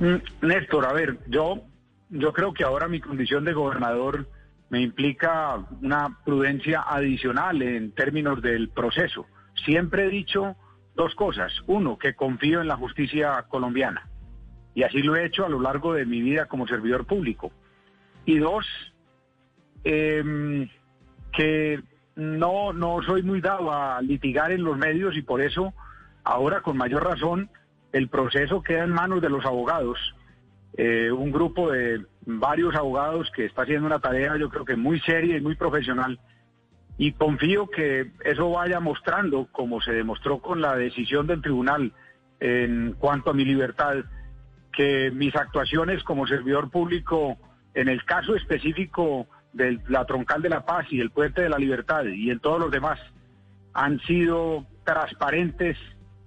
Mm, Néstor, a ver, yo, yo creo que ahora mi condición de gobernador me implica una prudencia adicional en términos del proceso. Siempre he dicho dos cosas. Uno, que confío en la justicia colombiana. Y así lo he hecho a lo largo de mi vida como servidor público. Y dos, em, que no, no soy muy dado a litigar en los medios y por eso ahora con mayor razón el proceso queda en manos de los abogados. Eh, un grupo de varios abogados que está haciendo una tarea yo creo que muy seria y muy profesional y confío que eso vaya mostrando, como se demostró con la decisión del tribunal en cuanto a mi libertad, que mis actuaciones como servidor público en el caso específico de la troncal de la paz y el puente de la libertad y en todos los demás han sido transparentes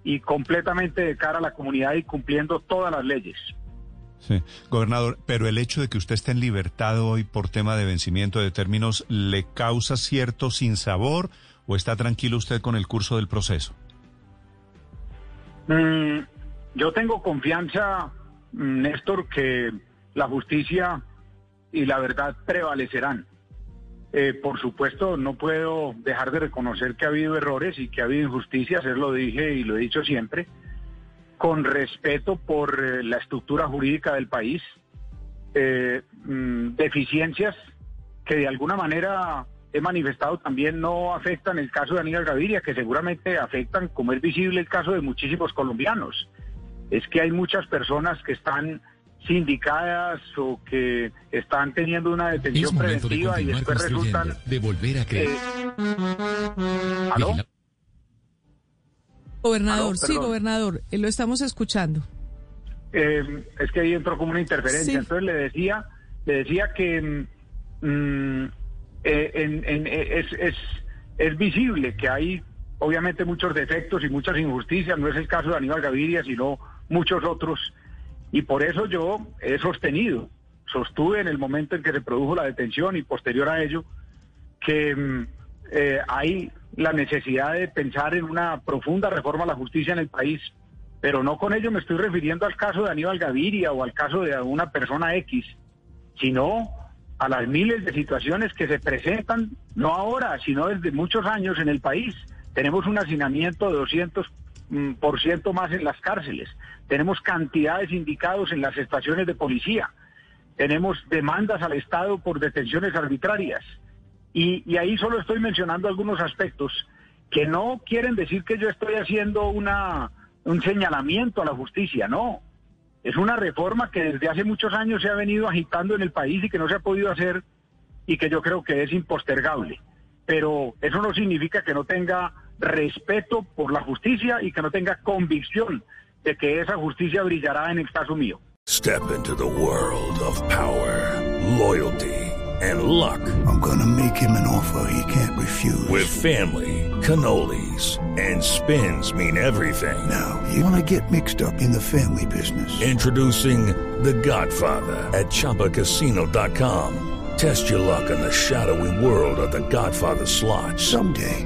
y completamente de cara a la comunidad y cumpliendo todas las leyes. Sí, gobernador, pero el hecho de que usted esté en libertad hoy por tema de vencimiento de términos, ¿le causa cierto sinsabor o está tranquilo usted con el curso del proceso? Mm, yo tengo confianza, mm, Néstor, que la justicia y la verdad prevalecerán. Eh, por supuesto, no puedo dejar de reconocer que ha habido errores y que ha habido injusticias, eso lo dije y lo he dicho siempre, con respeto por eh, la estructura jurídica del país, eh, mm, deficiencias que de alguna manera he manifestado también no afectan el caso de Aníbal Gaviria, que seguramente afectan, como es visible, el caso de muchísimos colombianos. Es que hay muchas personas que están sindicadas o que están teniendo una detención preventiva y después resultan de volver a creer. Eh, ¿Aló? Gobernador, Aló, sí, gobernador, eh, lo estamos escuchando. Eh, es que ahí entró como una interferencia. Sí. Entonces le decía, le decía que mm, eh, en- en- es, es, es visible que hay obviamente muchos defectos y muchas injusticias. No es el caso de Aníbal Gaviria, sino muchos otros. Y por eso yo he sostenido, sostuve en el momento en que se produjo la detención y posterior a ello, que mm, eh, hay la necesidad de pensar en una profunda reforma a la justicia en el país, pero no con ello me estoy refiriendo al caso de Aníbal Gaviria o al caso de una persona X, sino a las miles de situaciones que se presentan, no ahora, sino desde muchos años en el país. Tenemos un hacinamiento de 200 mm, por ciento más en las cárceles, tenemos cantidades indicados en las estaciones de policía, tenemos demandas al Estado por detenciones arbitrarias. Y, y ahí solo estoy mencionando algunos aspectos que no quieren decir que yo estoy haciendo una, un señalamiento a la justicia, no. Es una reforma que desde hace muchos años se ha venido agitando en el país y que no se ha podido hacer y que yo creo que es impostergable. Pero eso no significa que no tenga respeto por la justicia y que no tenga convicción de que esa justicia brillará en el caso mío. Step into the world of power, loyalty, and luck. I'm gonna make him an offer he can't refuse. With family, cannolis, and spins mean everything. now, you wanna get mixed up in the family business. Introducing The Godfather at ChumbaCasino.com. Test your luck in the shadowy world of The Godfather slot. Someday,